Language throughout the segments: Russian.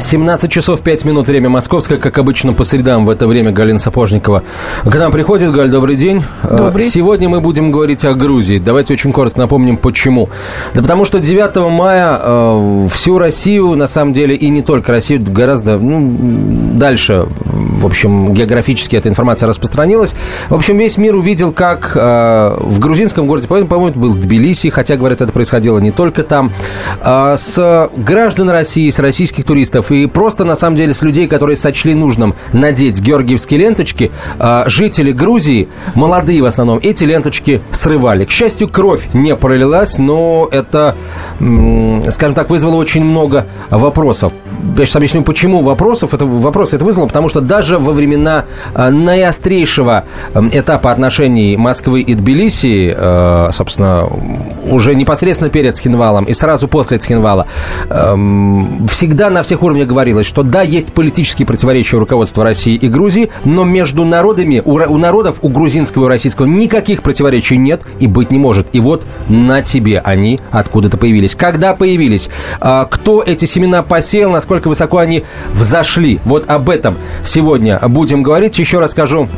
17 часов 5 минут, время московское, как обычно, по средам в это время Галина Сапожникова к нам приходит. Галь, добрый день. Добрый. А, сегодня мы будем говорить о Грузии. Давайте очень коротко напомним, почему. Да потому что 9 мая э, всю Россию, на самом деле, и не только Россию, гораздо ну, дальше, в общем, географически эта информация распространилась. В общем, весь мир увидел, как э, в грузинском городе, по-моему, был Тбилиси, хотя, говорят, это происходило не только там, э, с граждан России, с российских туристов и просто, на самом деле, с людей, которые сочли нужным надеть георгиевские ленточки, а, жители Грузии, молодые в основном, эти ленточки срывали. К счастью, кровь не пролилась, но это, скажем так, вызвало очень много вопросов. Я сейчас объясню, почему вопросов. Это, вопрос это вызвало, потому что даже во времена а, наиострейшего этапа отношений Москвы и Тбилиси, а, собственно, уже непосредственно перед Цхинвалом и сразу после Цхинвала, всегда на всех уровнях уровня говорилось, что да, есть политические противоречия у руководства России и Грузии, но между народами, у, у народов, у грузинского и российского никаких противоречий нет и быть не может. И вот на тебе они откуда-то появились. Когда появились? А, кто эти семена посеял? Насколько высоко они взошли? Вот об этом сегодня будем говорить. Еще раз скажу,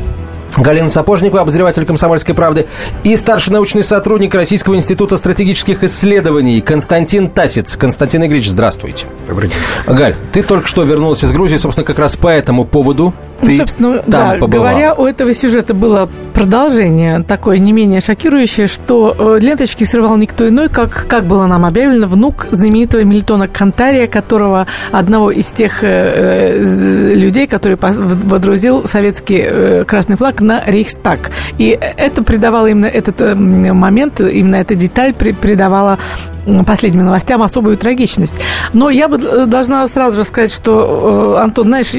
Галина Сапожникова, обозреватель «Комсомольской правды», и старший научный сотрудник Российского института стратегических исследований Константин Тасец. Константин Игоревич, здравствуйте. Добрый день. Галь, ты только что вернулась из Грузии, собственно, как раз по этому поводу ты ну, собственно, там да, побывала. говоря, у этого сюжета было продолжение такое не менее шокирующее, что э, ленточки срывал никто иной, как, как было нам объявлено, внук знаменитого Мильтона Кантария, которого одного из тех э, э людей, который водрузил советский э, красный флаг на Рейхстаг. И это придавало именно этот э, момент, именно эта деталь придавала последним новостям особую трагичность. Но я бы э, должна сразу же сказать, что, э, Антон, знаешь,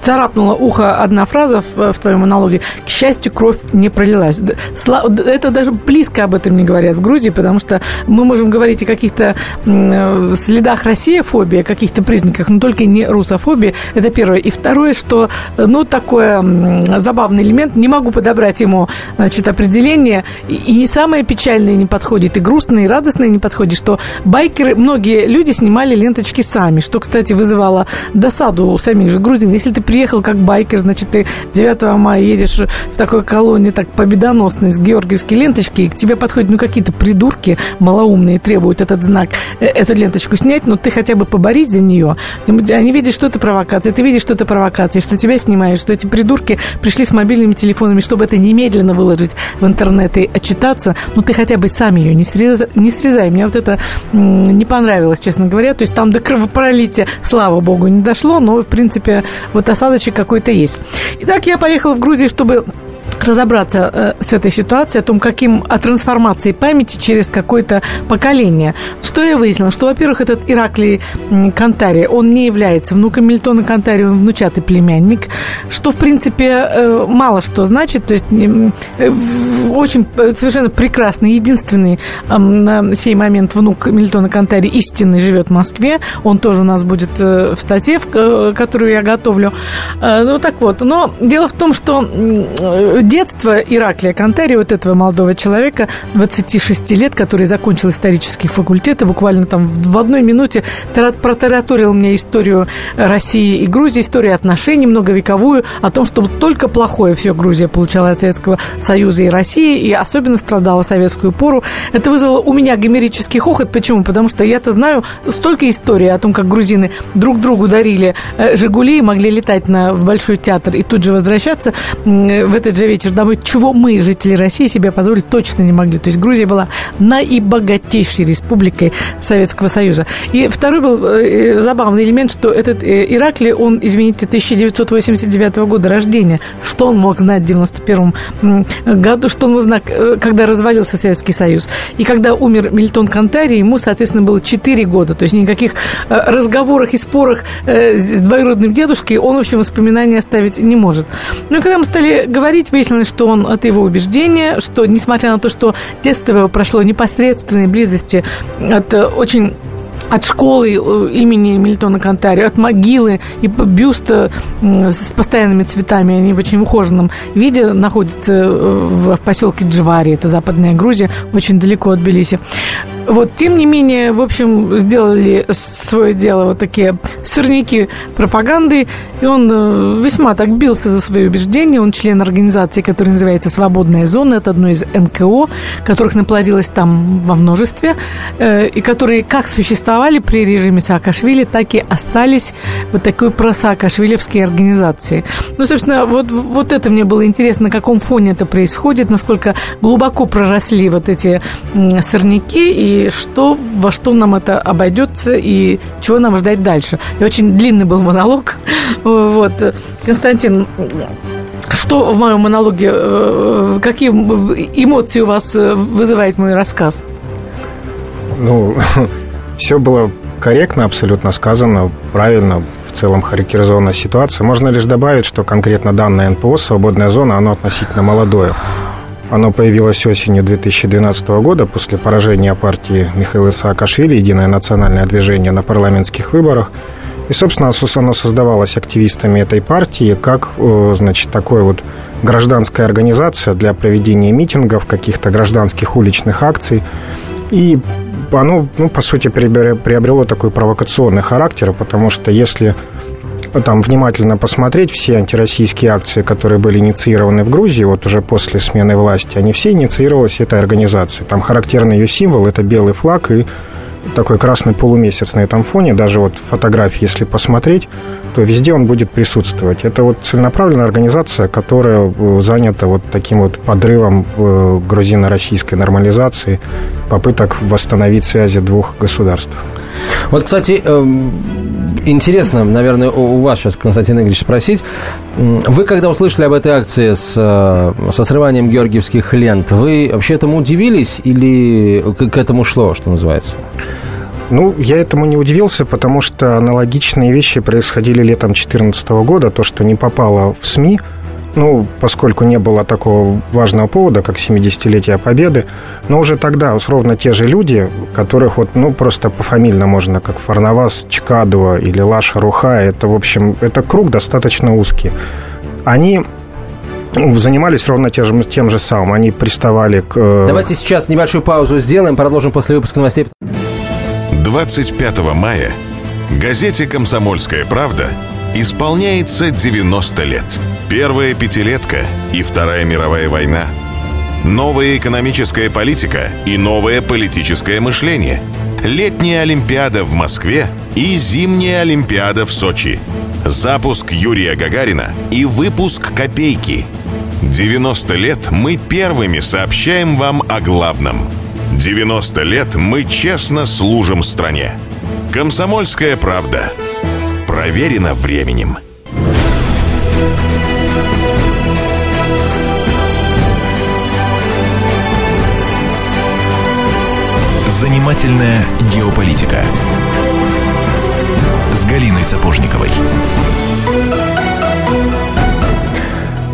царапнула ухо одна фраза в, в твоем монологе. К счастью, кровь не пролилась. Это даже близко об этом не говорят в Грузии, потому что мы можем говорить о каких-то следах россияфобии, о каких-то признаках, но только не русофобии. Это первое. И второе, что, ну, такой забавный элемент, не могу подобрать ему, значит, определение, и не самое печальное не подходит, и грустное, и радостное не подходит, что байкеры, многие люди снимали ленточки сами, что, кстати, вызывало досаду у самих же грузин. Если ты приехал как байкер, значит, ты 9 мая едешь в такой колонне так победоносно с георгиевской ленточки, и к тебе подходят, ну, какие-то придурки малоумные, требуют этот знак, э, эту ленточку снять, но ты хотя бы поборись за нее. Они видят, что это провокация, ты видишь, что это провокация, что тебя снимают, что эти придурки пришли с мобильными телефонами, чтобы это немедленно выложить в интернет и отчитаться, ну, ты хотя бы сам ее не срезай. Не срезай. Мне вот это не понравилось, честно говоря. То есть там до кровопролития, слава богу, не дошло, но, в принципе, вот осадочек какой-то есть. Итак, я поехала в Грузию, чтобы разобраться э, с этой ситуацией, о том, каким о трансформации памяти через какое-то поколение. Что я выяснила? Что, во-первых, этот Ираклий Кантари, он не является внуком Мильтона Кантари, он внучатый племянник, что, в принципе, э, мало что значит. То есть э, очень совершенно прекрасный, единственный на сей момент внук Мильтона Кантари истинный живет в Москве. Он тоже у нас будет в статье, которую я готовлю. Ну, так вот. Но дело в том, что детство Ираклия Кантари, вот этого молодого человека, 26 лет, который закончил исторический факультет, и буквально там в одной минуте протараторил мне историю России и Грузии, историю отношений многовековую, о том, что только плохое все Грузия получала от Советского Союза и России, и особенно страдала советскую пору. Это вызвало у меня гомерический хохот. Почему? Потому что я-то знаю столько историй о том, как грузины друг другу дарили э, «Жигули» и могли летать на, в Большой театр и тут же возвращаться в этот же вечер домой, чего мы, жители России, себе позволить точно не могли. То есть Грузия была наибогатейшей республикой Советского Союза. И второй был э, забавный элемент, что этот э, Ираклий, он, извините, 1989 года рождения. Что он мог знать в 91 году, что он мог знать, э, когда развалился Советский Союз. И когда умер Мильтон Кантари, ему, соответственно, было 4 года. То есть никаких разговорах и спорах с двоюродным дедушкой он, в общем, воспоминаний оставить не может. Ну и когда мы стали говорить, выяснилось, что он от его убеждения, что несмотря на то, что детство его прошло непосредственной близости от э, очень от школы э, имени Мильтона Кантари, от могилы и бюста с постоянными цветами. Они в очень ухоженном виде находятся э, в поселке Джвари, это западная Грузия, очень далеко от Тбилиси. Вот, тем не менее, в общем, сделали свое дело вот такие сырники пропаганды, и он э, весьма так бился за свои убеждения. Он член организации, которая называется «Свободная зона». Это одно из НКО, которых наплодилось там во множестве, э, и которые как существовали при режиме Саакашвили, так и остались вот такой просаакашвилевской организации. Ну, собственно, вот, вот это мне было интересно, на каком фоне это происходит, насколько глубоко проросли вот эти сорняки, и что, во что нам это обойдется, и чего нам ждать дальше. И очень длинный был монолог. Вот. Константин, что в моем монологе, э, какие эмоции у вас э, вызывает мой рассказ? Ну, все было корректно, абсолютно сказано, правильно, в целом характеризована ситуация. Можно лишь добавить, что конкретно данное НПО «Свободная зона», оно относительно молодое. Оно появилось осенью 2012 года после поражения партии Михаила Саакашвили «Единое национальное движение» на парламентских выборах. И, собственно, оно создавалось активистами этой партии как, значит, такой вот гражданская организация для проведения митингов, каких-то гражданских уличных акций. И оно, ну, по сути, приобрело такой провокационный характер, потому что если там внимательно посмотреть все антироссийские акции, которые были инициированы в Грузии, вот уже после смены власти, они все инициировались этой организацией. Там характерный ее символ – это белый флаг и такой красный полумесяц на этом фоне. Даже вот фотографии, если посмотреть, то везде он будет присутствовать. Это вот целенаправленная организация, которая э, занята вот таким вот подрывом э, грузино-российской нормализации, попыток восстановить связи двух государств. Вот, кстати, эм, интересно, наверное, у вас сейчас, Константин Игоревич, спросить. Вы, когда услышали об этой акции с, э, со срыванием георгиевских лент, вы вообще этому удивились или к этому шло, что называется? Ну, я этому не удивился, потому что аналогичные вещи происходили летом 2014 года. То, что не попало в СМИ, ну, поскольку не было такого важного повода, как 70-летие Победы, но уже тогда ровно те же люди, которых вот, ну, просто пофамильно можно, как Фарнавас, Чкадова или Лаша Руха, это, в общем, это круг достаточно узкий. Они занимались ровно тем же, тем же самым. Они приставали к... Э, Давайте сейчас небольшую паузу сделаем, продолжим после выпуска новостей. 25 мая газете «Комсомольская правда» исполняется 90 лет. Первая пятилетка и Вторая мировая война. Новая экономическая политика и новое политическое мышление. Летняя Олимпиада в Москве и зимняя Олимпиада в Сочи. Запуск Юрия Гагарина и выпуск «Копейки». 90 лет мы первыми сообщаем вам о главном. 90 лет мы честно служим стране. Комсомольская правда – Проверено временем. Занимательная геополитика с Галиной Сапожниковой.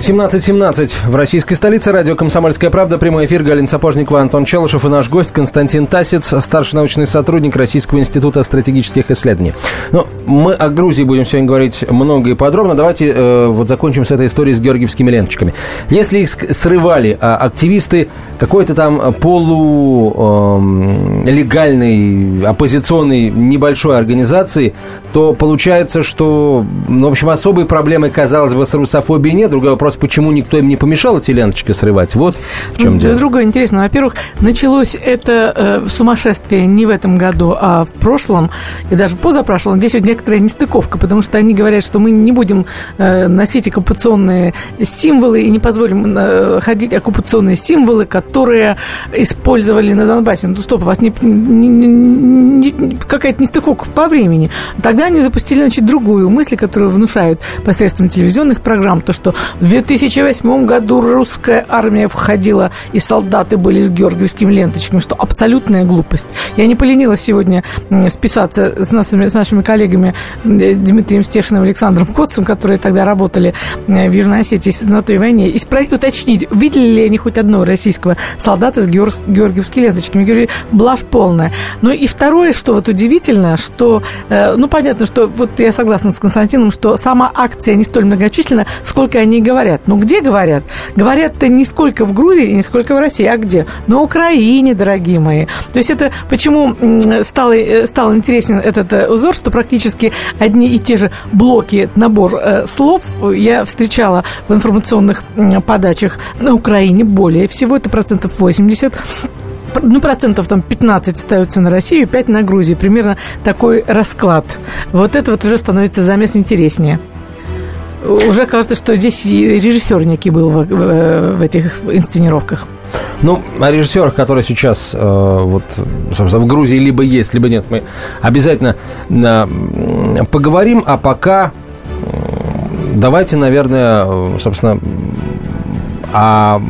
17.17 в российской столице. Радио «Комсомольская правда». Прямой эфир. Галин Сапожникова, Антон Челышев и наш гость Константин Тасец, старший научный сотрудник Российского института стратегических исследований. Ну, мы о Грузии будем сегодня говорить много и подробно. Давайте э, вот закончим с этой историей с георгиевскими ленточками. Если их срывали а активисты какой-то там полулегальной, э, оппозиционной небольшой организации, то получается, что, ну, в общем, особой проблемы, казалось бы, с русофобией нет. Другой вопрос, почему никто им не помешал эти ленточки срывать. Вот в чем дело. Другое интересно. Во-первых, началось это э, сумасшествие не в этом году, а в прошлом, и даже позапрошлом. Здесь вот некоторая нестыковка, потому что они говорят, что мы не будем э, носить оккупационные символы и не позволим э, ходить оккупационные символы, которые использовали на Донбассе. Ну, стоп, у вас не, не, не, какая-то нестыковка по времени. Тогда они запустили, значит, другую мысль, которую внушают посредством телевизионных программ, то, что 2008 году русская армия входила, и солдаты были с георгиевскими ленточками, что абсолютная глупость. Я не поленилась сегодня списаться с нашими, с нашими коллегами Дмитрием Стешиным и Александром Котцем, которые тогда работали в Южной Осетии на той войне, и уточнить, видели ли они хоть одного российского солдата с георгиевскими ленточками. Говорили, блажь полная. Ну и второе, что вот удивительно, что, э, ну понятно, что вот я согласна с Константином, что сама акция не столь многочисленна, сколько они говорят. Но где говорят? Говорят-то не сколько в Грузии, не сколько в России, а где? На Украине, дорогие мои. То есть это почему стало, э, стал интересен этот э, узор, что практически одни и те же блоки, набор слов я встречала в информационных подачах на Украине более всего, это процентов 80 ну, процентов там 15 ставятся на Россию, 5 на Грузию. Примерно такой расклад. Вот это вот уже становится замес интереснее. Уже кажется, что здесь режиссер некий был в, в, этих инсценировках. Ну, о режиссерах, которые сейчас э, вот, собственно, в Грузии либо есть, либо нет, мы обязательно э, поговорим. А пока давайте, наверное, собственно, о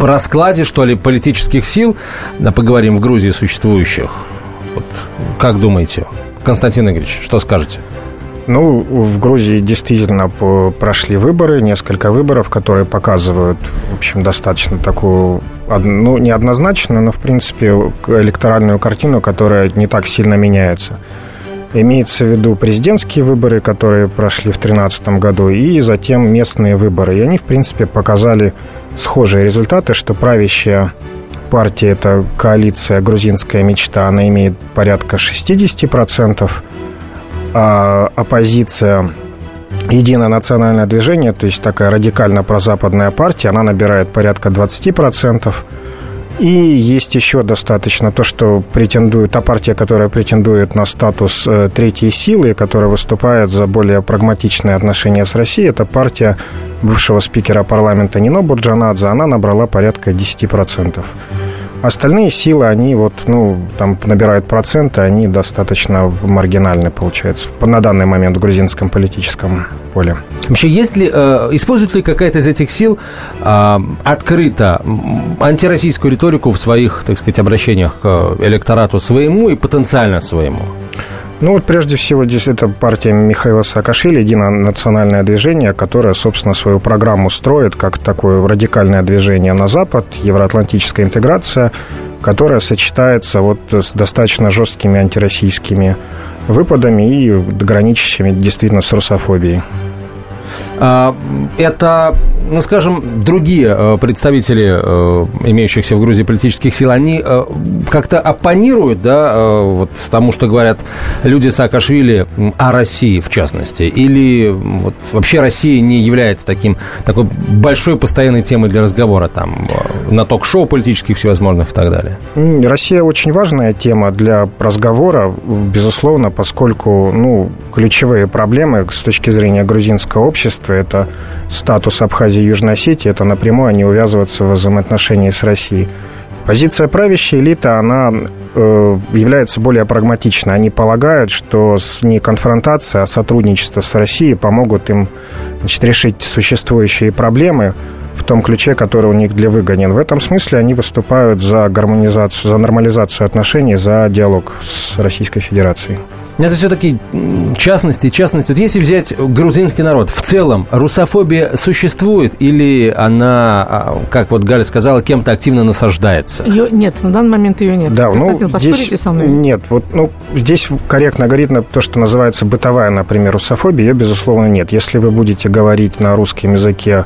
раскладе, что ли, политических сил, поговорим в Грузии существующих. Вот, как думаете, Константин Игоревич, что скажете? Ну, в Грузии действительно прошли выборы, несколько выборов, которые показывают, в общем, достаточно такую, ну, неоднозначную, но, в принципе, электоральную картину, которая не так сильно меняется. Имеется в виду президентские выборы, которые прошли в 2013 году, и затем местные выборы. И они, в принципе, показали схожие результаты, что правящая партия – это коалиция «Грузинская мечта», она имеет порядка 60%, а оппозиция Единое национальное движение, то есть такая радикально прозападная партия, она набирает порядка 20%. И есть еще достаточно то, что претендует, та партия, которая претендует на статус э, третьей силы, которая выступает за более прагматичные отношения с Россией, это партия бывшего спикера парламента Нино Бурджанадзе, она набрала порядка 10%. Остальные силы, они вот, ну, там набирают проценты, они достаточно маргинальны, получается, на данный момент в грузинском политическом поле. Вообще, есть ли, э, использует ли какая-то из этих сил э, открыто антироссийскую риторику в своих, так сказать, обращениях к электорату своему и потенциально своему? Ну вот прежде всего здесь это партия Михаила Саакашвили, единое национальное движение, которое, собственно, свою программу строит как такое радикальное движение на Запад, евроатлантическая интеграция, которая сочетается вот с достаточно жесткими антироссийскими выпадами и граничащими действительно с русофобией. А, это, ну, скажем, другие э, представители э, имеющихся в Грузии политических сил, они э, как-то оппонируют, да, вот тому, что говорят люди Саакашвили о России, в частности, или вот вообще Россия не является таким, такой большой постоянной темой для разговора там на ток-шоу политических всевозможных и так далее? Россия очень важная тема для разговора, безусловно, поскольку, ну, ключевые проблемы с точки зрения грузинского общества государства, это статус Абхазии и Южной Осетии, это напрямую они увязываются в взаимоотношении с Россией. Позиция правящей элиты, она э, является более прагматичной. Они полагают, что не конфронтация, а сотрудничество с Россией помогут им значит, решить существующие проблемы в том ключе, который у них для выгонен. В этом смысле они выступают за гармонизацию, за нормализацию отношений, за диалог с Российской Федерацией. Это все-таки частности, частности. Вот если взять грузинский народ, в целом русофобия существует или она, а, как вот Галя сказала, кем-то активно насаждается? Ее нет, на данный момент ее нет. Да, ну, здесь, со мной? Нет, вот, ну, здесь корректно говорить на то, что называется бытовая, например, русофобия, ее, безусловно, нет. Если вы будете говорить на русском языке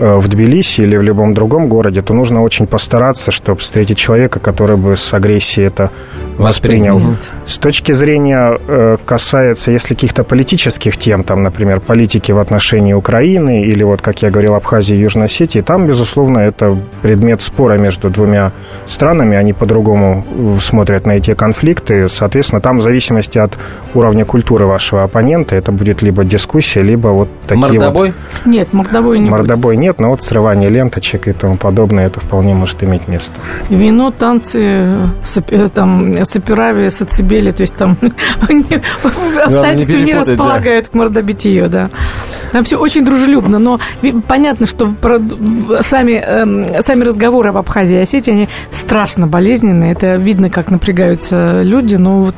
в Тбилиси или в любом другом городе, то нужно очень постараться, чтобы встретить человека, который бы с агрессией это воспринял. С точки зрения э, касается, если каких-то политических тем, там, например, политики в отношении Украины или вот, как я говорил, Абхазии и Южной Осетии, там, безусловно, это предмет спора между двумя странами, они по-другому смотрят на эти конфликты, соответственно, там в зависимости от уровня культуры вашего оппонента, это будет либо дискуссия, либо вот такие Мордобой? Вот... Нет, мордобой не Мордобой будет. нет, нет, но вот срывание ленточек и тому подобное, это вполне может иметь место. Вино, танцы, э, там, сапирави, сацибели, то есть там обстоятельства не располагают к мордобитию, да. Там все очень дружелюбно, но понятно, что сами, эм, сами разговоры об Абхазии и Осетии, они страшно болезненные. Это видно, как напрягаются люди. Ну вот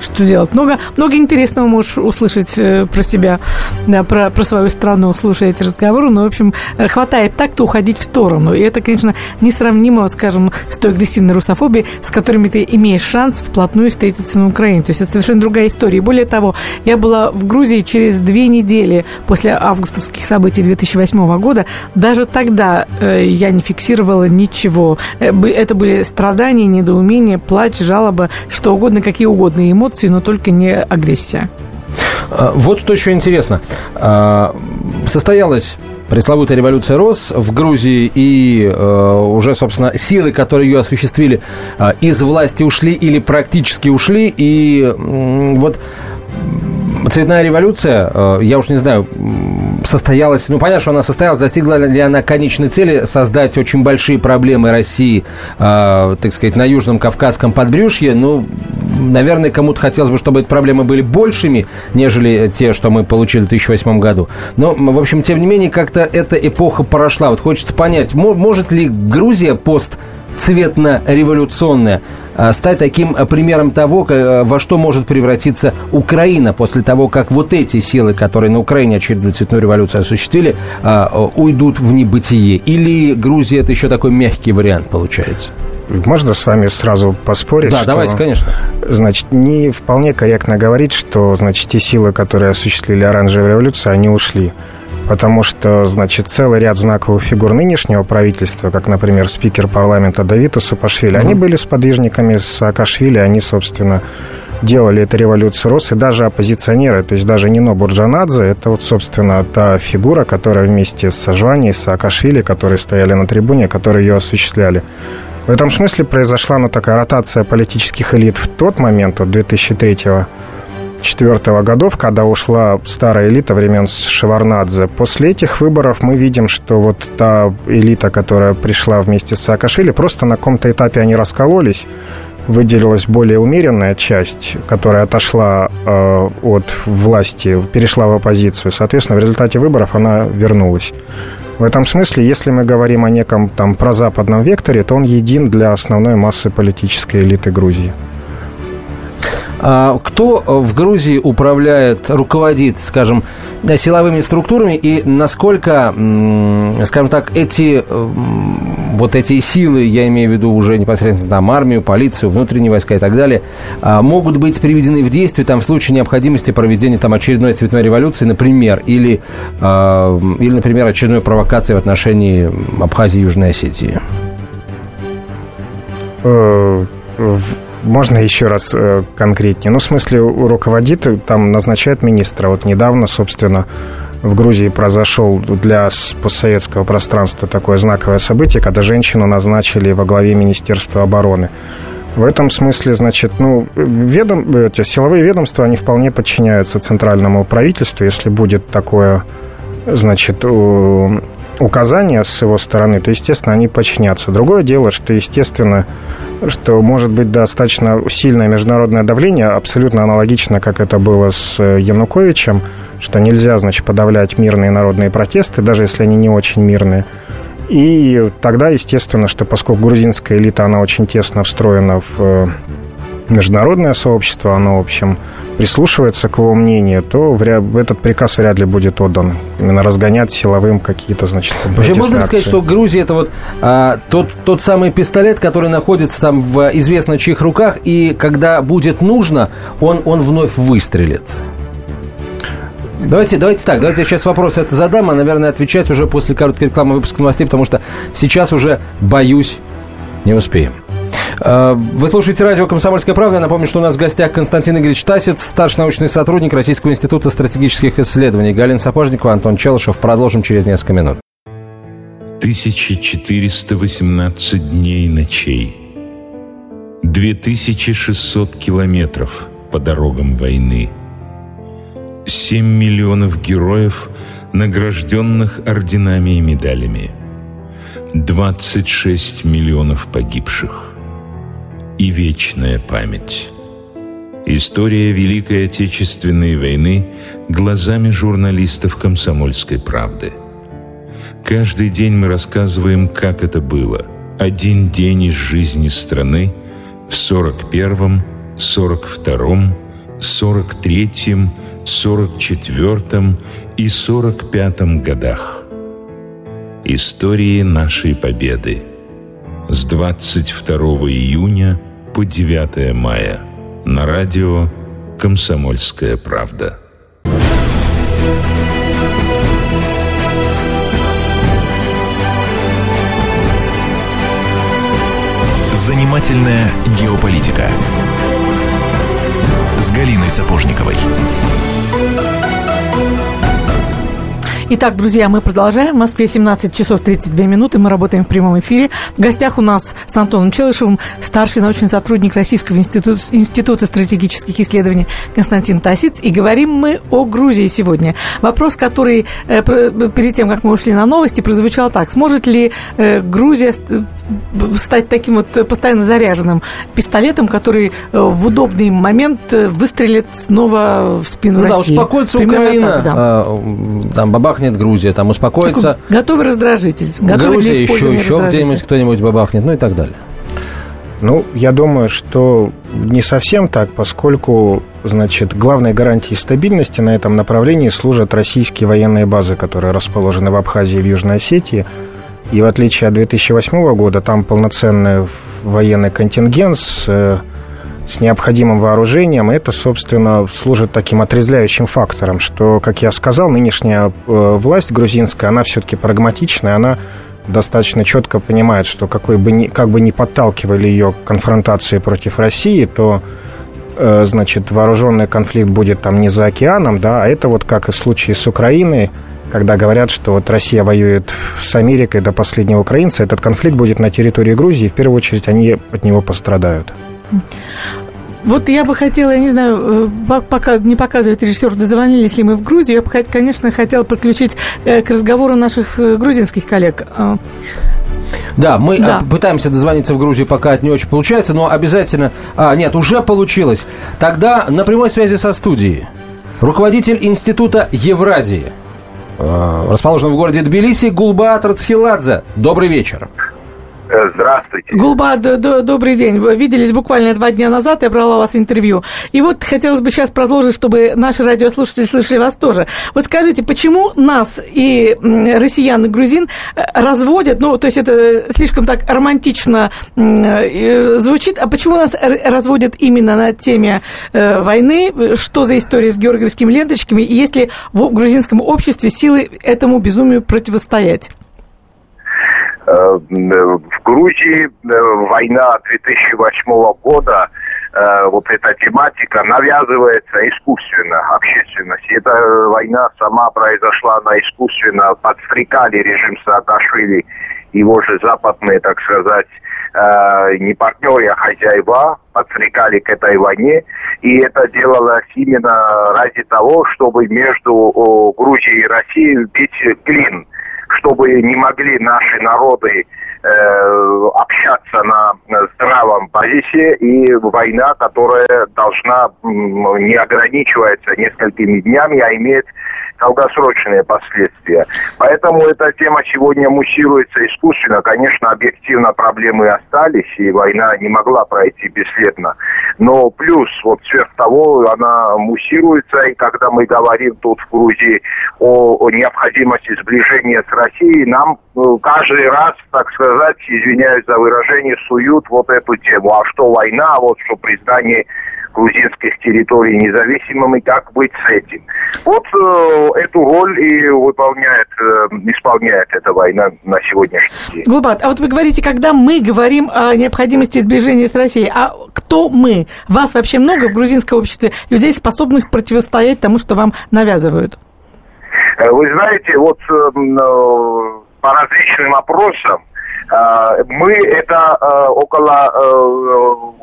что делать? Много, много интересного можешь услышать э, про себя, да, про, про свою страну, слушая эти разговоры. Но, в общем, э, хватает так-то уходить в сторону. И это, конечно, несравнимо, скажем, с той агрессивной русофобией, с которыми ты имеешь шанс вплотную встретиться на Украине. То есть это совершенно другая история. И более того, я была в Грузии через две недели после августовских событий 2008 года. Даже тогда э, я не фиксировала ничего. Э, это были страдания, недоумение, плач, жалоба, что угодно, какие угодно эмоции, но только не агрессия. А, вот что еще интересно. А, состоялась пресловутая революция РОС в Грузии, и э, уже, собственно, силы, которые ее осуществили, э, из власти ушли или практически ушли. И вот цветная революция, э, я уж не знаю, состоялась, ну, понятно, что она состоялась, достигла ли она конечной цели создать очень большие проблемы России, э, так сказать, на Южном Кавказском подбрюшье, ну, наверное, кому-то хотелось бы, чтобы эти проблемы были большими, нежели те, что мы получили в 2008 году. Но, в общем, тем не менее, как-то эта эпоха прошла. Вот хочется понять, может ли Грузия пост цветно-революционная стать таким а, примером того, а, во что может превратиться Украина после того, как вот эти силы, которые на Украине очередную цветную революцию осуществили, уйдут в небытие? Или Грузия это еще такой мягкий вариант получается? Можно с вами сразу поспорить? Да, что, давайте, конечно. Значит, не вполне корректно говорить, что, значит, те силы, которые осуществили оранжевую революцию, они ушли потому что, значит, целый ряд знаковых фигур нынешнего правительства, как, например, спикер парламента Давид Усупашвили, mm-hmm. они были сподвижниками Саакашвили, они, собственно, делали эту революцию РОС, и даже оппозиционеры, то есть даже Нино Бурджанадзе, это вот, собственно, та фигура, которая вместе с Сажвани и Саакашвили, которые стояли на трибуне, которые ее осуществляли. В этом смысле произошла, ну, такая ротация политических элит в тот момент, от 2003 1994 годов, когда ушла старая элита времен Шеварнадзе. После этих выборов мы видим, что вот та элита, которая пришла вместе с Саакашвили, просто на каком-то этапе они раскололись выделилась более умеренная часть, которая отошла э, от власти, перешла в оппозицию. Соответственно, в результате выборов она вернулась. В этом смысле, если мы говорим о неком там прозападном векторе, то он един для основной массы политической элиты Грузии. А кто в Грузии управляет, руководит, скажем, силовыми структурами и насколько, скажем так, эти вот эти силы, я имею в виду уже непосредственно там армию, полицию, внутренние войска и так далее, а, могут быть приведены в действие там в случае необходимости проведения там очередной цветной революции, например, или, а, или например, очередной провокации в отношении Абхазии и Южной Осетии? Э, можно еще раз э, конкретнее? Ну, в смысле, руководит, там назначает министра. Вот недавно, собственно, в Грузии произошел для постсоветского пространства такое знаковое событие, когда женщину назначили во главе Министерства обороны. В этом смысле, значит, ну, ведом, эти силовые ведомства, они вполне подчиняются центральному правительству. Если будет такое, значит, указания с его стороны, то, естественно, они подчинятся. Другое дело, что, естественно, что может быть достаточно сильное международное давление, абсолютно аналогично, как это было с э, Януковичем, что нельзя, значит, подавлять мирные народные протесты, даже если они не очень мирные. И тогда, естественно, что поскольку грузинская элита, она очень тесно встроена в э, международное сообщество, оно, в общем, прислушивается к его мнению, то этот приказ вряд ли будет отдан. Именно разгонять силовым какие-то, значит, Вообще можно сказать, что Грузия это вот а, тот, тот самый пистолет, который находится там в известно чьих руках, и когда будет нужно, он, он вновь выстрелит. Давайте, давайте так, давайте я сейчас вопрос это задам, а, наверное, отвечать уже после короткой рекламы выпуска новостей, потому что сейчас уже, боюсь, не успеем. Э, вы слушаете радио «Комсомольская правда». Я напомню, что у нас в гостях Константин Игоревич Тасец, старший научный сотрудник Российского института стратегических исследований. Галина Сапожникова, Антон Челышев. Продолжим через несколько минут. 1418 дней и ночей. 2600 километров по дорогам войны. 7 миллионов героев, награжденных орденами и медалями. 26 миллионов погибших. И вечная память. История Великой Отечественной войны глазами журналистов «Комсомольской правды». Каждый день мы рассказываем, как это было. Один день из жизни страны в 41-м, 42-м, 43-м, 44-м и 45-м годах. Истории нашей победы с 22 июня по 9 мая на радио «Комсомольская правда». Занимательная геополитика с Галиной Сапожниковой. Итак, друзья, мы продолжаем. В Москве 17 часов 32 минуты. Мы работаем в прямом эфире. В гостях у нас с Антоном Челышевым старший научный сотрудник Российского института, института стратегических исследований Константин Тасиц. И говорим мы о Грузии сегодня. Вопрос, который э, перед тем, как мы ушли на новости, прозвучал так. Сможет ли э, Грузия э, стать таким вот постоянно заряженным пистолетом, который в удобный момент выстрелит снова в спину ну, России? Да, успокоится Примерно Украина. Так, да. а, там бабах бабахнет Грузия, там успокоится. Готовый раздражитель. Готовый Грузия еще, еще где-нибудь кто-нибудь бабахнет, ну и так далее. Ну, я думаю, что не совсем так, поскольку, значит, главной гарантией стабильности на этом направлении служат российские военные базы, которые расположены в Абхазии и в Южной Осетии. И в отличие от 2008 года, там полноценный военный контингент с э, с необходимым вооружением. Это, собственно, служит таким отрезвляющим фактором, что, как я сказал, нынешняя э, власть грузинская, она все-таки прагматичная, она достаточно четко понимает, что какой бы ни, как бы ни подталкивали ее конфронтации против России, то э, значит, вооруженный конфликт будет там не за океаном, да, а это вот как и в случае с Украиной, когда говорят, что вот Россия воюет с Америкой до последнего украинца, этот конфликт будет на территории Грузии, в первую очередь они от него пострадают. Вот я бы хотела, я не знаю, э, пока не показывает режиссер, дозвонились ли мы в Грузию, я бы, конечно, хотела подключить э, к разговору наших э, грузинских коллег. А, да, мы да. пытаемся дозвониться в Грузию, пока это не очень получается, но обязательно... А, нет, уже получилось. Тогда на прямой связи со студией руководитель Института Евразии, расположенного в городе Тбилиси, Гулбаат Рацхиладзе. Добрый вечер. Здравствуйте. Гулба, добрый день. Виделись буквально два дня назад, я брала у вас интервью. И вот хотелось бы сейчас продолжить, чтобы наши радиослушатели слышали вас тоже. Вот скажите, почему нас и россиян, и грузин э, разводят, ну, то есть это слишком так романтично э, звучит, а почему нас разводят именно на теме войны, что за история с георгиевскими ленточками, и есть ли в грузинском обществе силы этому безумию противостоять? Э, в Грузии э, война 2008 года, э, вот эта тематика навязывается искусственно общественности. Эта война сама произошла, она искусственно подстрекали режим Саакашвили, его же западные, так сказать, не партнеры, а хозяева подстрекали к этой войне. И это делалось именно ради того, чтобы между Грузией и Россией бить клин чтобы не могли наши народы общаться на здравом позиции и война, которая должна не ограничиваться несколькими днями, а имеет долгосрочные последствия. Поэтому эта тема сегодня муссируется искусственно. Конечно, объективно проблемы остались, и война не могла пройти бесследно. Но плюс, вот сверх того, она муссируется, и когда мы говорим тут в Грузии о, о необходимости сближения с Россией, нам э, каждый раз, так сказать, извиняюсь за выражение, суют вот эту тему. А что война, а вот что признание грузинских территорий независимыми, как быть с этим. Вот э, эту роль и выполняет, э, исполняет эта война на сегодняшний день. Глубат, а вот вы говорите, когда мы говорим о необходимости сближения с Россией, а кто мы? Вас вообще много в грузинском обществе людей, способных противостоять тому, что вам навязывают? Э, вы знаете, вот э, э, по различным опросам Мы это около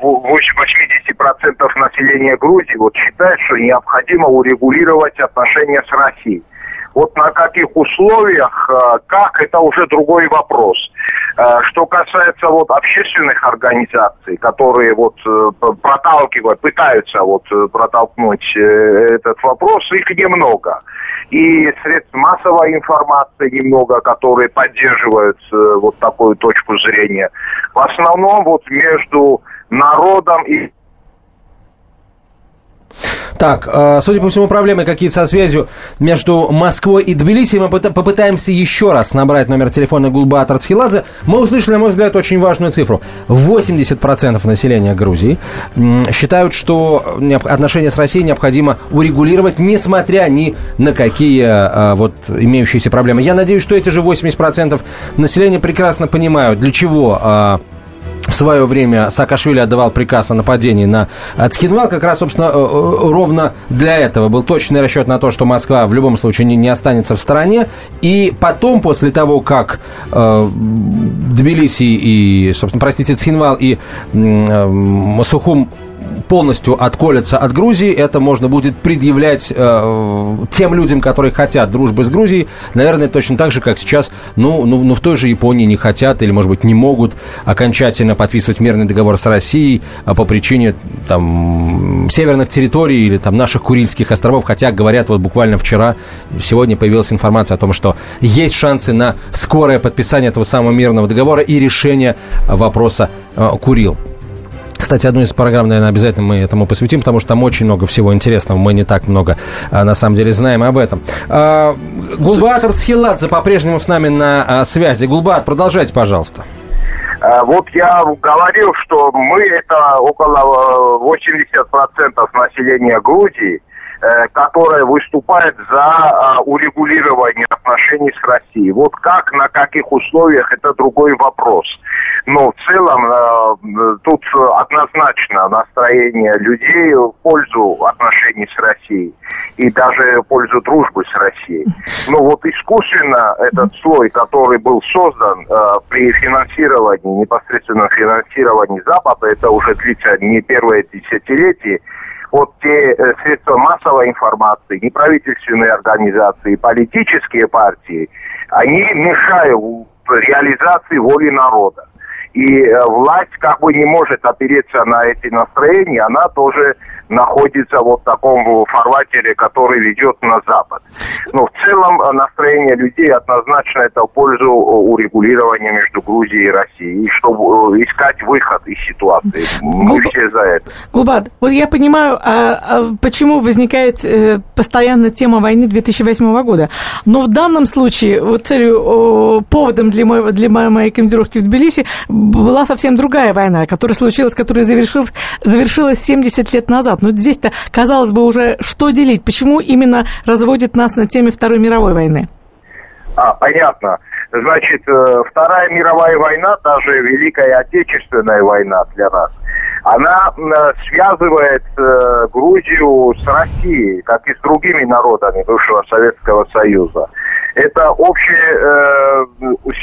80% населения Грузии вот считает, что необходимо урегулировать отношения с Россией. Вот на каких условиях, э, как, это уже другой вопрос. Э, что касается вот общественных организаций, которые вот э, проталкивают, пытаются вот протолкнуть этот вопрос, их немного. И средств массовой информации немного, которые поддерживают вот такую точку зрения. В основном вот между народом и так, э, судя по всему, проблемы какие-то со связью между Москвой и Тбилиси. Мы попытаемся еще раз набрать номер телефона Гулбаатар Цхиладзе. Мы услышали, на мой взгляд, очень важную цифру. 80% населения Грузии считают, что отношения с Россией необходимо урегулировать, несмотря ни на какие э, вот имеющиеся проблемы. Я надеюсь, что эти же 80% населения прекрасно понимают, для чего э, в свое время Саакашвили отдавал приказ о нападении на Цхинвал, как раз, собственно, э, э, ровно для этого был точный расчет на то, что Москва в любом случае не, не останется в стороне. И потом, после того, как э, Тбилиси и, собственно, простите, Цхинвал и э, Сухум полностью отколется от Грузии, это можно будет предъявлять э, тем людям, которые хотят дружбы с Грузией, наверное, точно так же, как сейчас, ну, ну, ну, в той же Японии не хотят или, может быть, не могут окончательно подписывать мирный договор с Россией а по причине там северных территорий или там наших Курильских островов, хотя говорят вот буквально вчера, сегодня появилась информация о том, что есть шансы на скорое подписание этого самого мирного договора и решение вопроса э, Курил. Кстати, одну из программ, наверное, обязательно мы этому посвятим, потому что там очень много всего интересного. Мы не так много, а, на самом деле, знаем об этом. А, Гулбат Арцхиладзе по-прежнему с нами на а, связи. Гулбат, продолжайте, пожалуйста. Вот я говорил, что мы это около 80% населения Грузии – Э, которая выступает за а, урегулирование отношений с Россией. Вот как, на каких условиях, это другой вопрос. Но в целом э, тут однозначно настроение людей в пользу отношений с Россией и даже в пользу дружбы с Россией. Но вот искусственно этот слой, который был создан э, при финансировании, непосредственном финансировании Запада, это уже длится не первое десятилетие, вот те э, средства массовой информации, неправительственные организации, политические партии, они мешают реализации воли народа. И э, власть как бы не может опереться на эти настроения, она тоже находится вот в таком формате, который ведет на Запад. Но в целом э, настроение людей однозначно это в пользу э, урегулирования между Грузией и Россией, чтобы искать выход из ситуации. Мы Губ... все за это. Гулбат, вот я понимаю, а, а почему возникает э, постоянно тема войны 2008 года, но в данном случае вот целью, поводом для, моего, для моей командировки в Тбилиси была совсем другая война, которая случилась, которая завершилась, завершилась 70 лет назад. Но здесь-то, казалось бы, уже что делить? Почему именно разводит нас на теме Второй мировой войны? А, понятно. Значит, э, Вторая мировая война, даже Великая Отечественная война для нас, она связывает э, Грузию с Россией, как и с другими народами бывшего Советского Союза это общее э,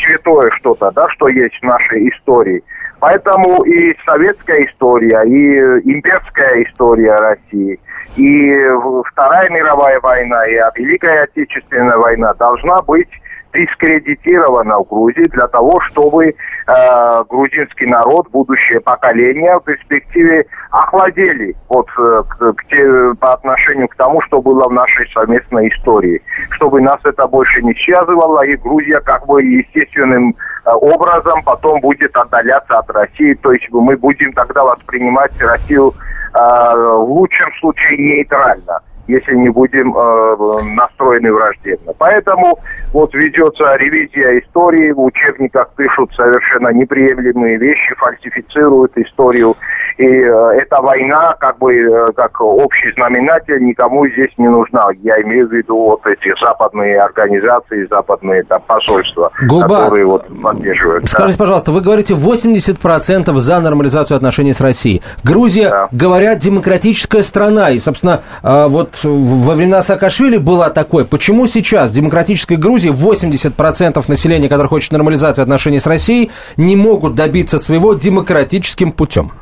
святое что-то, да, что есть в нашей истории. Поэтому и советская история, и имперская история России, и Вторая мировая война, и Великая Отечественная война должна быть дискредитирована в Грузии для того, чтобы э, грузинский народ, будущее поколение в перспективе охладели вот, э, к, к, по отношению к тому, что было в нашей совместной истории. Чтобы нас это больше не связывало, и Грузия как бы естественным э, образом потом будет отдаляться от России. То есть мы будем тогда воспринимать Россию э, в лучшем случае нейтрально если не будем э, настроены враждебно. Поэтому вот ведется ревизия истории, в учебниках пишут совершенно неприемлемые вещи, фальсифицируют историю. И э, эта война, как бы, э, как общий знаменатель, никому здесь не нужна. Я имею в виду вот эти западные организации, западные там, посольства, Гулбат, которые вот поддерживают. Скажите, да? пожалуйста, вы говорите 80% за нормализацию отношений с Россией. Грузия, да. говорят, демократическая страна. И, собственно, э, вот во времена Саакашвили была такой. Почему сейчас в демократической Грузии 80% населения, которое хочет нормализации отношений с Россией, не могут добиться своего демократическим путем?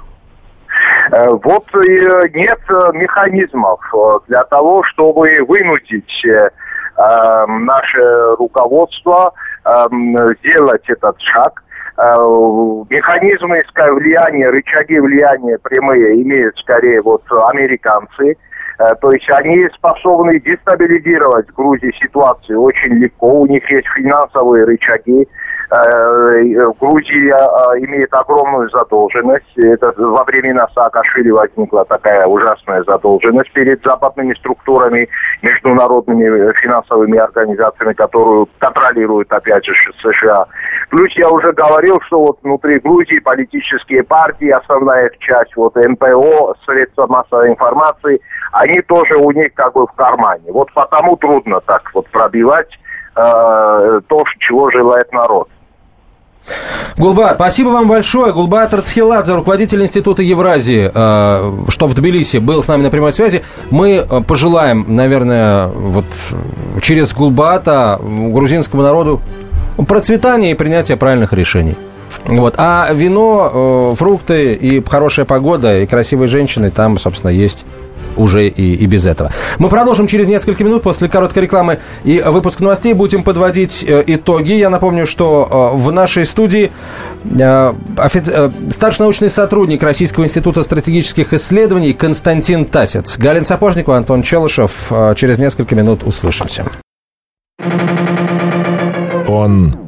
Э, вот нет механизмов для того, чтобы вынудить наше руководство сделать этот шаг. Механизмы влияния, рычаги влияния прямые имеют скорее вот американцы – Э, то есть они способны дестабилизировать в Грузии ситуацию очень легко. У них есть финансовые рычаги. Э, Грузия э, имеет огромную задолженность. Это во времена Саакашвили возникла такая ужасная задолженность перед западными структурами, международными финансовыми организациями, которую контролируют, опять же, США. Плюс я уже говорил, что вот внутри Грузии политические партии, основная их часть, вот НПО, средства массовой информации, они тоже у них как бы в кармане. Вот потому трудно так вот пробивать э, то, чего желает народ. Гулбат, спасибо вам большое. Гулбат Рацхиладзе, руководитель Института Евразии, э, что в Тбилиси, был с нами на прямой связи. Мы э, пожелаем, наверное, вот через Гулбата грузинскому народу процветания и принятия правильных решений. Вот. А вино, э, фрукты и хорошая погода, и красивые женщины там, собственно, есть уже и, и без этого. Мы продолжим через несколько минут после короткой рекламы и выпуска новостей. Будем подводить э, итоги. Я напомню, что э, в нашей студии э, офи... старший научный сотрудник Российского института стратегических исследований Константин Тасец. Галин Сапожникова, Антон Челышев. Через несколько минут услышимся. Он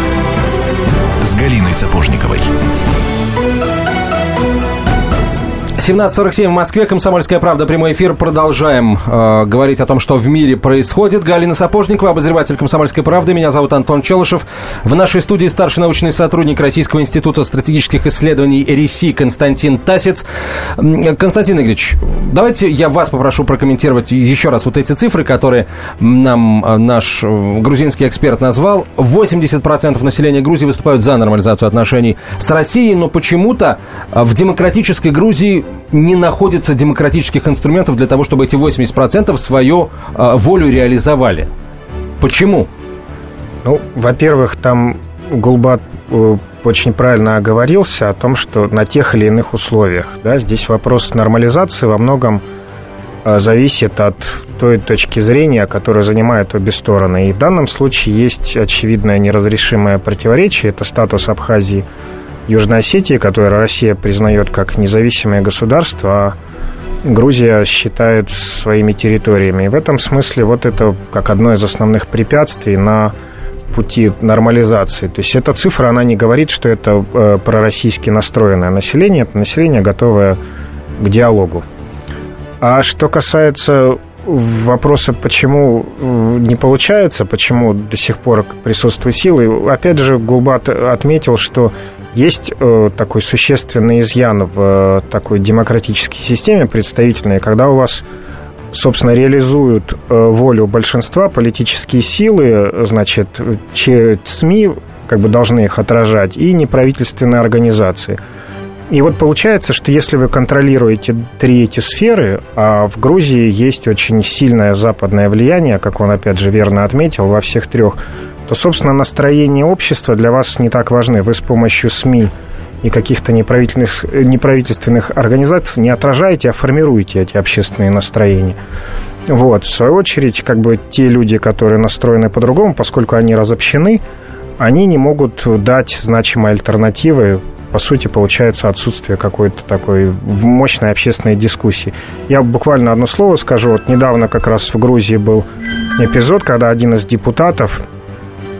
с Галиной Сапожниковой. 17.47 в Москве, Комсомольская правда, прямой эфир. Продолжаем э, говорить о том, что в мире происходит. Галина Сапожникова, обозреватель Комсомольской правды. Меня зовут Антон Челышев. В нашей студии старший научный сотрудник Российского института стратегических исследований РИСИ Константин Тасец. Константин Игоревич, давайте я вас попрошу прокомментировать еще раз вот эти цифры, которые нам э, наш э, грузинский эксперт назвал. 80% населения Грузии выступают за нормализацию отношений с Россией, но почему-то э, в демократической Грузии не находится демократических инструментов для того, чтобы эти 80% свою э, волю реализовали. Почему? Ну, во-первых, там Гулбат э, очень правильно оговорился о том, что на тех или иных условиях. Да, здесь вопрос нормализации во многом э, зависит от той точки зрения, которую занимают обе стороны. И в данном случае есть очевидное неразрешимое противоречие. Это статус Абхазии – Южной Осетии, которую Россия признает как независимое государство, а Грузия считает своими территориями. И в этом смысле вот это как одно из основных препятствий на пути нормализации. То есть эта цифра, она не говорит, что это э, пророссийски настроенное население, это население, готовое к диалогу. А что касается вопроса, почему э, не получается, почему до сих пор присутствуют силы, опять же, Гулбат отметил, что есть э, такой существенный изъян в э, такой демократической системе представительной, когда у вас собственно, реализуют э, волю большинства политические силы, значит, СМИ как бы должны их отражать, и неправительственные организации. И вот получается, что если вы контролируете три эти сферы, а в Грузии есть очень сильное западное влияние, как он опять же верно отметил, во всех трех то, собственно, настроение общества для вас не так важны. Вы с помощью СМИ и каких-то неправительственных, неправительственных организаций не отражаете, а формируете эти общественные настроения. Вот, в свою очередь, как бы те люди, которые настроены по-другому, поскольку они разобщены, они не могут дать значимые альтернативы по сути, получается отсутствие какой-то такой мощной общественной дискуссии. Я буквально одно слово скажу. Вот недавно как раз в Грузии был эпизод, когда один из депутатов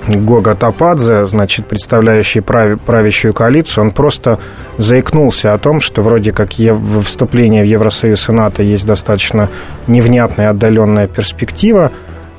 Гога Тападзе, значит, представляющий прави, правящую коалицию, он просто заикнулся о том, что вроде как в вступление в Евросоюз и НАТО есть достаточно невнятная отдаленная перспектива,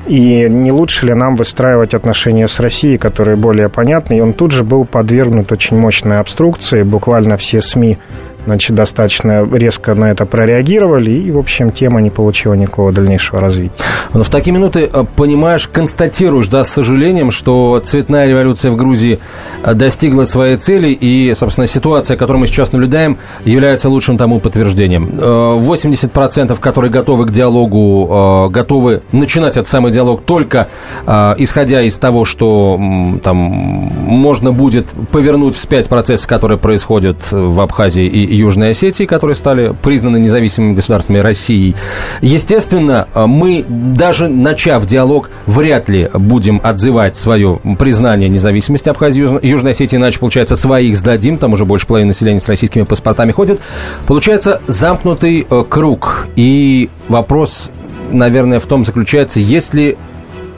и не лучше ли нам выстраивать отношения с Россией, которые более понятны? И он тут же был подвергнут очень мощной обструкции. Буквально все СМИ значит, достаточно резко на это прореагировали, и, в общем, тема не получила никакого дальнейшего развития. Но в такие минуты, э, понимаешь, констатируешь, да, с сожалением, что цветная революция в Грузии э, достигла своей цели, и, собственно, ситуация, которую мы сейчас наблюдаем, является лучшим тому подтверждением. 80%, э, которые готовы к диалогу, готовы начинать этот самый диалог только исходя из того, что там можно будет повернуть вспять процессы, которые происходят в Абхазии и Южной Осетии, которые стали признаны независимыми государствами России. Естественно, мы, даже начав диалог, вряд ли будем отзывать свое признание независимости Абхазии и Южной Осетии, иначе, получается, своих сдадим, там уже больше половины населения с российскими паспортами ходит. Получается замкнутый э, круг. И вопрос, наверное, в том заключается, если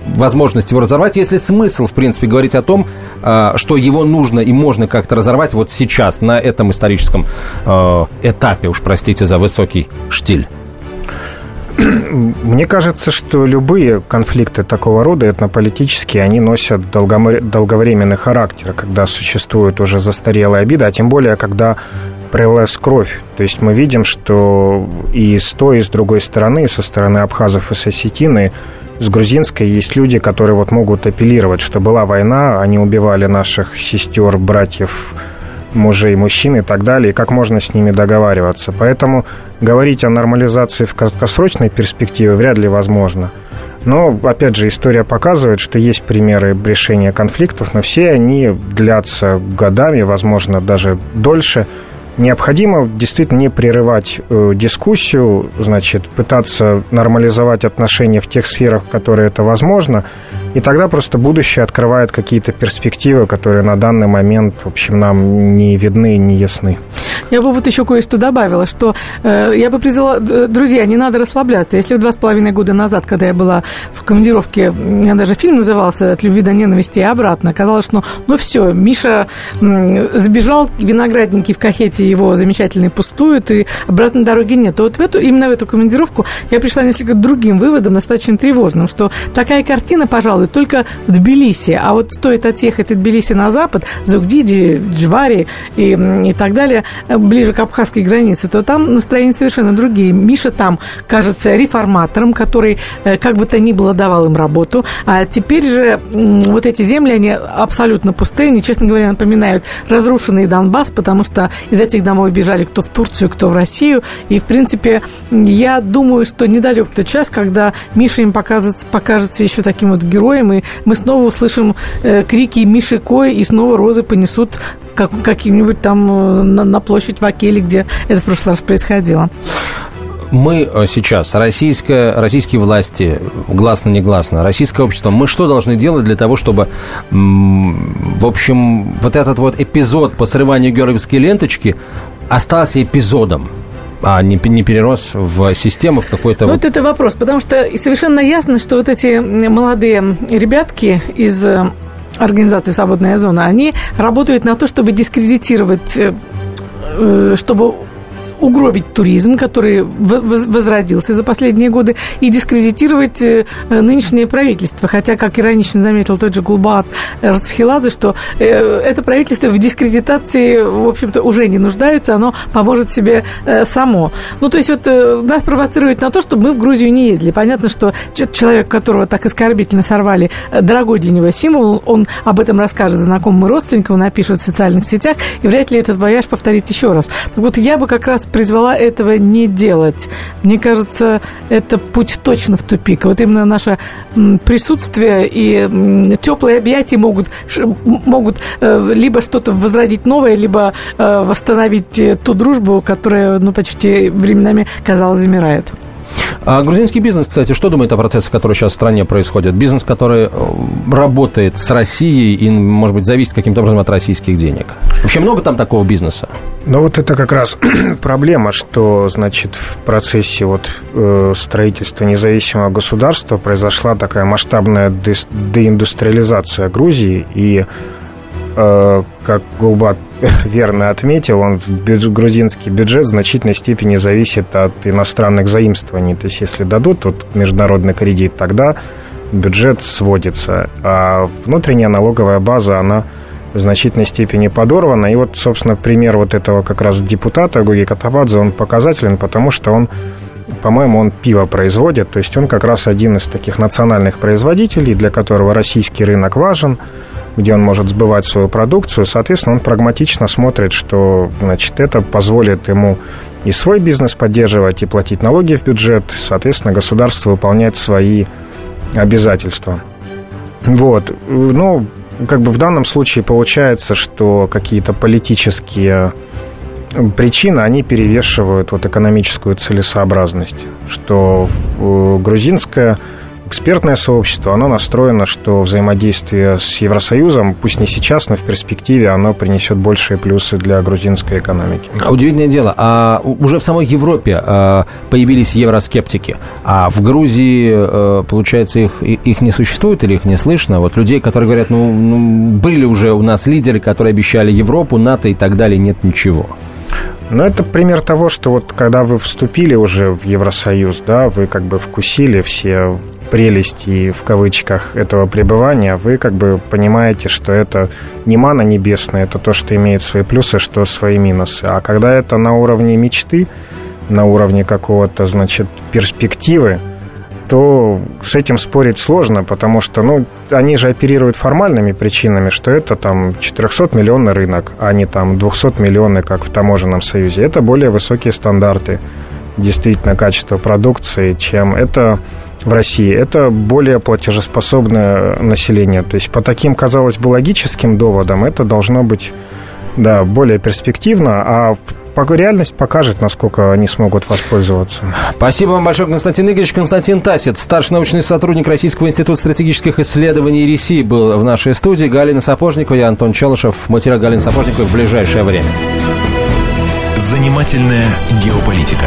возможность его разорвать, есть ли смысл, в принципе, говорить о том, а, что его нужно и можно как-то разорвать вот сейчас, на этом историческом а, этапе, уж простите за высокий штиль? Мне кажется, что любые конфликты такого рода, этнополитические, они носят долговременный характер, когда существует уже застарелая обида, а тем более, когда пролилась кровь. То есть мы видим, что и с той, и с другой стороны, со стороны абхазов и с осетины, с грузинской есть люди, которые вот могут апеллировать, что была война, они убивали наших сестер, братьев, мужей, мужчин и так далее, и как можно с ними договариваться. Поэтому говорить о нормализации в краткосрочной перспективе вряд ли возможно. Но, опять же, история показывает, что есть примеры решения конфликтов, но все они длятся годами, возможно, даже дольше – Необходимо действительно не прерывать э, дискуссию, значит, пытаться нормализовать отношения в тех сферах, в которые это возможно, и тогда просто будущее открывает какие-то перспективы, которые на данный момент, в общем, нам не видны, не ясны. Я бы вот еще кое-что добавила, что э, я бы призвала, друзья, не надо расслабляться. Если два с половиной года назад, когда я была в командировке, меня даже фильм назывался «От любви до ненависти» и обратно, казалось, что ну все, Миша сбежал, виноградники в кахете его замечательные пустуют, и обратной дороги нет. То вот в эту, именно в эту командировку я пришла несколько другим выводом, достаточно тревожным, что такая картина, пожалуй, только в Тбилиси, а вот стоит отъехать от Тбилиси на запад, Зугдиди, Джвари и, и так далее, ближе к абхазской границе, то там настроения совершенно другие. Миша там кажется реформатором, который э, как бы то ни было давал им работу, а теперь же вот эти земли, они абсолютно пустые, они, честно говоря, напоминают разрушенный Донбасс, потому что из этих домой бежали кто в Турцию, кто в Россию, и, в принципе, я думаю, что недалек тот час, когда Миша им покажется, покажется еще таким вот героем, и мы снова услышим э, крики Миши Кой, и снова розы понесут как, каким-нибудь там э, на, на площадь в Акеле, где это в прошлый раз происходило мы э, сейчас, российская, российские власти, гласно-негласно, российское общество, мы что должны делать для того, чтобы, в общем, вот этот вот эпизод по срыванию георгиевской ленточки остался эпизодом? А не, не перерос в систему, в какой-то... Ну, вот... вот это вопрос, потому что совершенно ясно, что вот эти молодые ребятки из э, организации «Свободная зона», они работают на то, чтобы дискредитировать э, чтобы угробить туризм, который возродился за последние годы, и дискредитировать э, нынешнее правительство. Хотя, как иронично заметил тот же Гулбаат Рацхиладзе, что э, это правительство в дискредитации, в общем-то, уже не нуждается, оно поможет себе э, само. Ну, то есть вот нас провоцирует на то, чтобы мы в Грузию не ездили. Понятно, что человек, которого так оскорбительно сорвали, дорогой для него символ, он об этом расскажет знакомым родственникам, напишет в социальных сетях, и вряд ли этот вояж повторит еще раз. Вот, я бы как раз нас призвала этого не делать. Мне кажется, это путь точно в тупик. Вот именно наше присутствие и теплые объятия могут, могут э, либо что-то возродить новое, либо э, восстановить ту дружбу, которая ну, почти временами, казалось, замирает. А грузинский бизнес, кстати, что думает о процессах, которые сейчас в стране происходят? Бизнес, который э, работает с Россией и, может быть, зависит каким-то образом от российских денег. Вообще много там такого бизнеса? Ну, вот это как раз проблема, что, значит, в процессе вот э, строительства независимого государства произошла такая масштабная деиндустриализация Грузии, и как Гулбат верно отметил, он бюджет, грузинский бюджет в значительной степени зависит от иностранных заимствований. То есть, если дадут вот международный кредит, тогда бюджет сводится. А внутренняя налоговая база, она в значительной степени подорвана. И вот, собственно, пример вот этого как раз депутата Гуги Катабадзе, он показателен, потому что он по-моему, он пиво производит, то есть он как раз один из таких национальных производителей, для которого российский рынок важен – где он может сбывать свою продукцию. Соответственно, он прагматично смотрит, что значит, это позволит ему и свой бизнес поддерживать, и платить налоги в бюджет. Соответственно, государство выполняет свои обязательства. Вот. Ну, как бы в данном случае получается, что какие-то политические причины, они перевешивают вот экономическую целесообразность, что э, грузинская экспертное сообщество, оно настроено, что взаимодействие с Евросоюзом, пусть не сейчас, но в перспективе, оно принесет большие плюсы для грузинской экономики. А удивительное дело, а уже в самой Европе а, появились евроскептики, а в Грузии, а, получается, их, их не существует или их не слышно? Вот людей, которые говорят, ну, ну были уже у нас лидеры, которые обещали Европу, НАТО и так далее, нет ничего. Ну, это пример того, что вот когда вы вступили уже в Евросоюз, да, вы как бы вкусили все прелести в кавычках этого пребывания, вы как бы понимаете, что это не мана небесная, это то, что имеет свои плюсы, что свои минусы. А когда это на уровне мечты, на уровне какого-то, значит, перспективы, то с этим спорить сложно, потому что, ну, они же оперируют формальными причинами, что это там 400-миллионный рынок, а не там 200-миллионный, как в таможенном союзе. Это более высокие стандарты действительно качества продукции, чем это в России, это более платежеспособное население. То есть по таким, казалось бы, логическим доводам это должно быть да, более перспективно, а реальность покажет, насколько они смогут воспользоваться. Спасибо вам большое, Константин Игоревич. Константин Тасец, старший научный сотрудник Российского института стратегических исследований РИСИ, был в нашей студии. Галина Сапожникова, я Антон Челышев. Материал Галины Сапожниковой в ближайшее время. Занимательная геополитика.